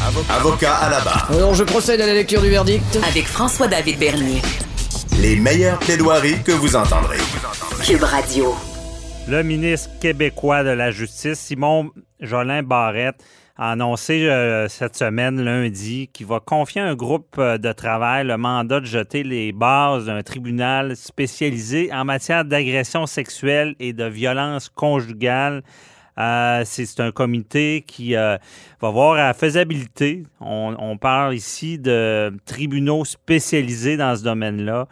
Avocat à la barre. Alors je procède à la lecture du verdict. Avec François-David Bernier. Les meilleures plaidoiries que vous entendrez. Cube Radio. Le ministre québécois de la Justice, Simon Jolin Barrette, a annoncé euh, cette semaine, lundi, qu'il va confier à un groupe euh, de travail le mandat de jeter les bases d'un tribunal spécialisé en matière d'agression sexuelle et de violence conjugale. Euh, c'est un comité qui va voir la faisabilité. On, parle ici de tribunaux spécialisés dans ce domaine-là.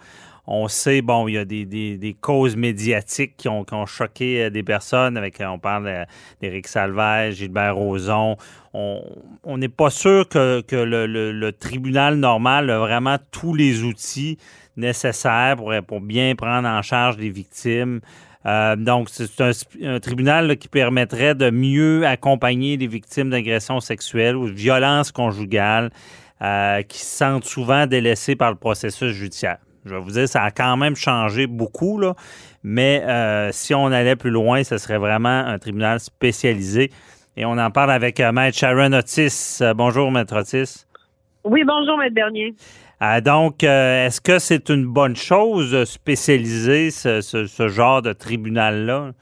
On sait, bon, il y a des, des, causes médiatiques qui ont, qui ont, choqué des personnes. Avec, on parle d'Éric Salvage, Gilbert Rozon. On n'est pas sûr que, que le, le, tribunal normal a vraiment tous les outils nécessaires pour, pour bien prendre en charge les victimes. Euh, donc, c'est un, un, tribunal qui permettrait de mieux accompagner les victimes d'agressions sexuelles ou de violences conjugales euh, qui se sentent souvent délaissées par le processus judiciaire. Je vais vous dire, ça a quand même changé beaucoup, là, mais euh, si on allait plus loin, ce serait vraiment un tribunal spécialisé. Et on en parle avec euh, Maître Sharon Otis. Euh, bonjour, Maître Otis. Oui, bonjour, Maître Bernier. Donc, est-ce que c'est une bonne chose de spécialiser ce, ce, ce genre de tribunal-là?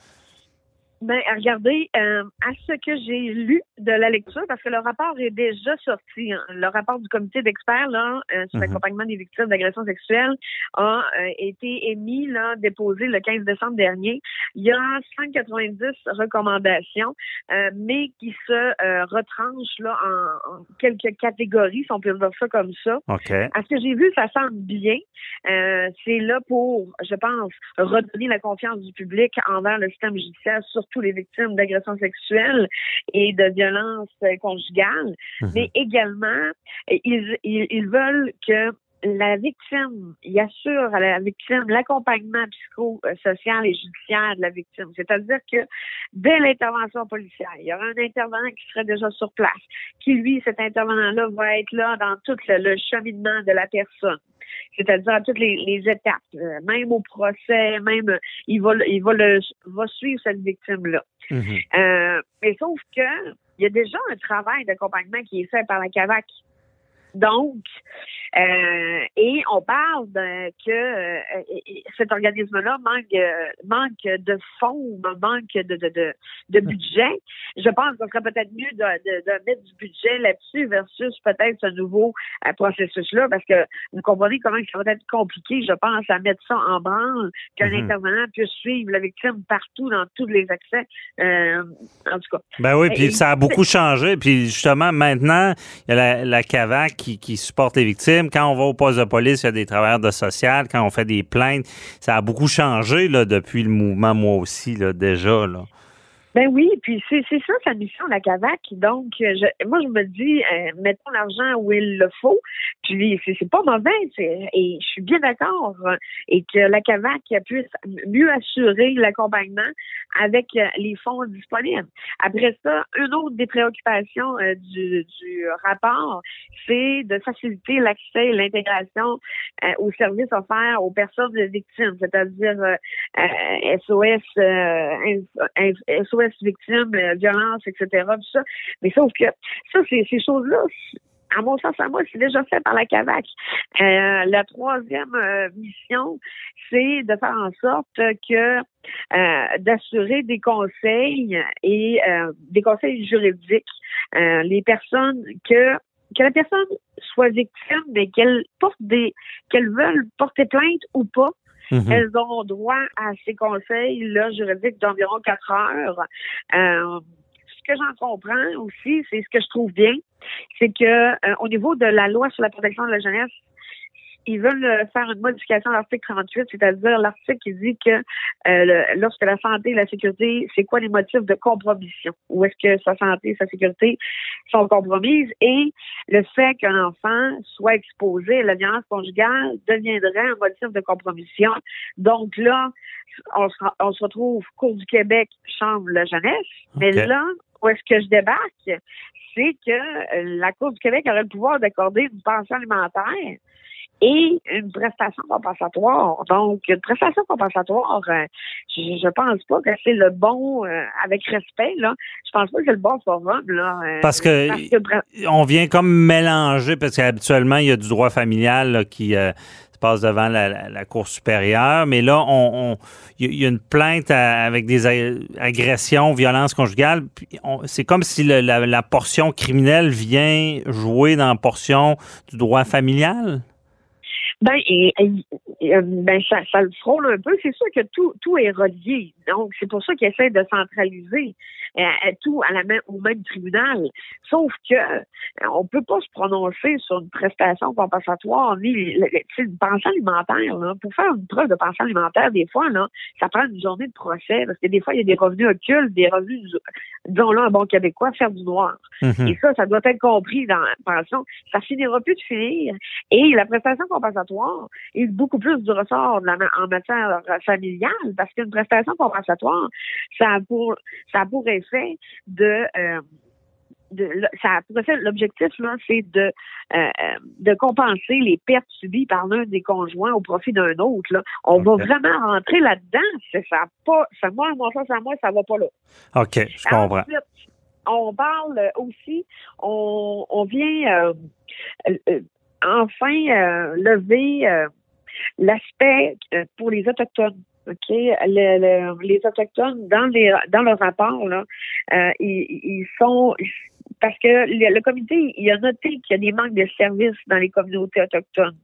Ben, regardez, euh, à ce que j'ai lu de la lecture, parce que le rapport est déjà sorti, hein, le rapport du comité d'experts là euh, sur l'accompagnement des victimes d'agressions sexuelles a euh, été émis, là, déposé le 15 décembre dernier. Il y a 190 recommandations, euh, mais qui se retranchent là en, en, quelques catégories, si on peut dire ça comme ça. Okay. À ce que j'ai vu, ça semble bien. c'est là pour, je pense, redonner la confiance du public envers le système judiciaire, surtout les victimes d'agressions sexuelles et de violences conjugales, mmh. mais également, ils, ils, ils veulent que la victime, il assure à la victime l'accompagnement psychosocial et judiciaire de la victime. C'est-à-dire que dès l'intervention policière, il y aura un intervenant qui serait déjà sur place, qui lui, cet intervenant-là, va être là dans tout le, le cheminement de la personne c'est-à-dire à toutes les, les étapes, euh, même au procès, même il va il va le va suivre cette victime là. Mhm. Mm -hmm. euh, mais sauf que il y a déjà un travail d'accompagnement qui est fait par la CAVAC. Donc, euh, et on parle de, que euh, cet organisme-là manque manque de fonds, manque de, de, de, de budget. Je pense qu'on serait peut-être mieux de, mettre du budget là-dessus versus peut-être ce nouveau euh, processus-là, parce que vous comprenez comment ça va être compliqué, je pense, à mettre ça en branle, qu'un Mhm. intervenant puisse suivre la victime partout dans tous les accès. En tout cas. Ben oui, puis ça a beaucoup changé. Puis justement, maintenant, il y a la, la CAVAC qui, qui supporte les victimes. Quand on va au poste de police, il y a des travailleurs de social. Quand on fait des plaintes, ça a beaucoup changé depuis le mouvement, moi aussi, là, déjà. Ben oui, puis c'est ça sa mission, la CAVAC. Donc, euh, je, moi, je me dis, euh, mettons l'argent où il le faut. Puis c'est pas mauvais, et je suis bien d'accord. euh, Et que la CAVAC puisse mieux assurer l'accompagnement avec euh, les fonds disponibles. Après ça, une autre des préoccupations euh, du, du rapport, c'est de faciliter l'accès et l'intégration euh, aux services offerts aux personnes victimes, c'est-à-dire SOS, SOS victimes, euh, violence, etc. Tout ça. Mais sauf que ça, ces choses-là. À mon sens, à moi, c'est déjà fait par la CAVAC. Euh, la troisième euh, mission, c'est de faire en sorte que d'assurer des conseils et des conseils juridiques. Les personnes que que la personne soit victime, mais qu'elle porte des qu'elle veuille porter plainte ou pas, Mhm. elles ont droit à ces conseils là, juridiques d'environ quatre heures. Euh, ce que j'en comprends aussi, c'est ce que je trouve bien, c'est que euh, au niveau de la loi sur la protection de la jeunesse, ils veulent euh, faire une modification à l'article 38, c'est-à-dire l'article qui dit que euh, le- lorsque la santé et la sécurité, c'est quoi les motifs de compromission? Où est-ce que sa santé et sa sécurité sont compromises? Et le fait qu'un enfant soit exposé à la violence conjugale deviendrait un motif de compromission. Donc là, on se, on se retrouve Cour du Québec, Chambre de la jeunesse, mais là, où est-ce que je débarque? C'est que euh, la Cour du Québec aurait le pouvoir d'accorder une pension alimentaire et une prestation compensatoire. Donc, une prestation compensatoire, euh, je, je pense pas que c'est le bon, euh, avec respect, là, je pense pas que c'est le bon forum, là. euh, Parce que, on vient comme mélanger, parce qu'habituellement, il y a du droit familial là, qui se passe devant la, la- la Cour supérieure, mais là, on, il y a- il y a une plainte à- avec des agressions, violences conjugales. C'est comme si le- la, la portion criminelle vient jouer dans la portion du droit familial? Ben, et, euh, ben ça, ça le frôle un peu. C'est sûr que tout, tout est relié. Donc, c'est pour ça qu'ils essaient de centraliser tout à la même, au même tribunal. Sauf que euh, on peut pas se prononcer sur une prestation compensatoire ni une pension alimentaire. Là. Pour faire une preuve de pension alimentaire, des fois, là, ça prend une journée de procès parce que des fois, il y a des revenus occultes, des revenus, disons-le, un bon québécois, faire du noir. Mhm. Et ça, ça doit être compris dans la pension. Ça finira plus de finir. Et la prestation compensatoire est beaucoup plus du ressort de la en matière familiale parce qu'une prestation compensatoire, ça a pour, ça a pour effet de, euh, de ça l'objectif, là, c'est de, euh, euh, de compenser les pertes subies par l'un des conjoints au profit d'un autre, là. On va vraiment rentrer là-dedans. C'est ça pas, ça, moi, moi, ça, ça, moi, ça va pas là. OK, je comprends. Ensuite, on parle aussi, on, on vient euh, euh, euh, enfin lever l'aspect pour les Autochtones. OK? Le- le- les Autochtones, dans les dans le rapport, là, euh, ils, ils sont parce que le, le comité, il a noté qu'il y a des manques de services dans les communautés autochtones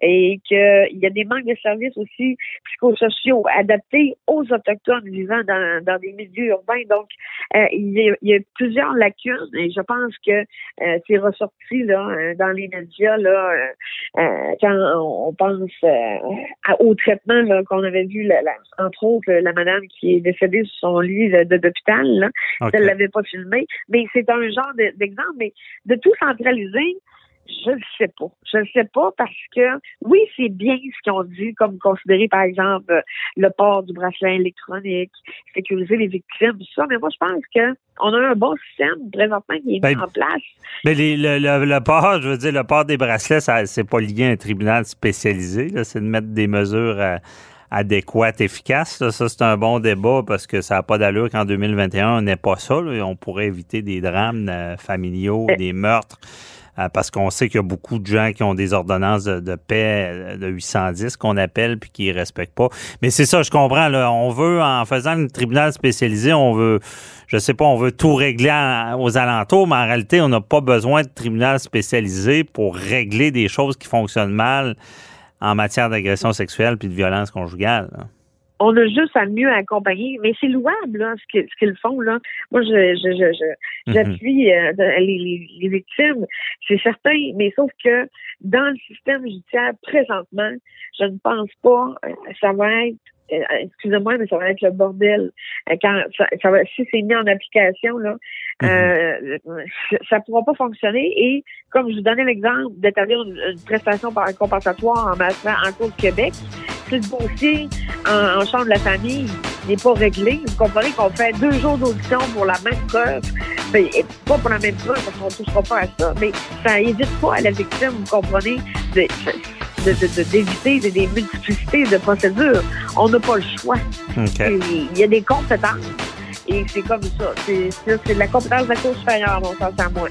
et qu'il y a des manques de services aussi psychosociaux adaptés aux Autochtones vivant dans, dans des milieux urbains. Donc, euh, il, y a, il y a plusieurs lacunes et je pense que euh, c'est ressorti là euh, dans les médias là euh, quand on pense au traitement qu'on avait vu, entre autres, la madame qui est décédée sur son lit d'hôpital. là. OK. Je ne l'avais pas filmé, mais c'est un genre de- d'exemple. Mais de tout centraliser, je ne sais pas. Je ne sais pas parce que, oui, c'est bien ce qu'ils ont dit, comme considérer, par exemple, le port du bracelet électronique, sécuriser les victimes, tout ça. Mais moi, je pense que on a un bon système présentement qui est mis Ben, en place. Mais les- le, le- le port, je veux dire, le port des bracelets, c'est pas lié à un tribunal spécialisé. C'est de mettre des mesures euh, adéquates, efficaces. là. Ça, c'est un bon débat parce que ça n'a pas d'allure qu'en 2021, on n'ait pas ça. là. On pourrait éviter des drames euh, familiaux, Eh. des meurtres. Euh, parce qu'on sait qu'il y a beaucoup de gens qui ont des ordonnances de, paix euh, de 810 qu'on appelle puis qui ne respectent pas. Mais c'est ça, je comprends. Là, on veut, en faisant un tribunal spécialisé, on veut, je sais pas, on veut tout régler aux alentours, mais en réalité, on n'a pas besoin de tribunal spécialisé pour régler des choses qui fonctionnent mal en matière d'agression sexuelle puis de violence conjugale. On a juste à mieux accompagner. Mais c'est louable, là, ce qu'ils font, là. Moi, je, je, je, Mhm. j'appuie euh, les, les, les victimes, c'est certain, mais sauf que dans le système judiciaire, présentement, je ne pense pas euh, ça va être euh, excusez-moi, mais ça va être le bordel. Euh, Quand ça, ça va, si c'est mis en application, là, euh, ça ne pourra pas fonctionner. Et comme je vous donnais l'exemple d'établir une, une prestation par compensatoire en matière en cours de Québec, si le dossier en, en chambre de la famille n'est pas réglé, vous comprenez qu'on fait deux jours d'audition pour la même preuve, ben, et pas pour la même preuve parce qu'on ne touchera pas à ça, mais ça évite pas à la victime, vous comprenez, de, de, de- de- d'éviter des, multiplicités de procédures. On n'a pas le choix. Il y a des compétences. Et c'est comme ça. C'est, de la compétence de la Cour supérieure, à mon sens, à moi.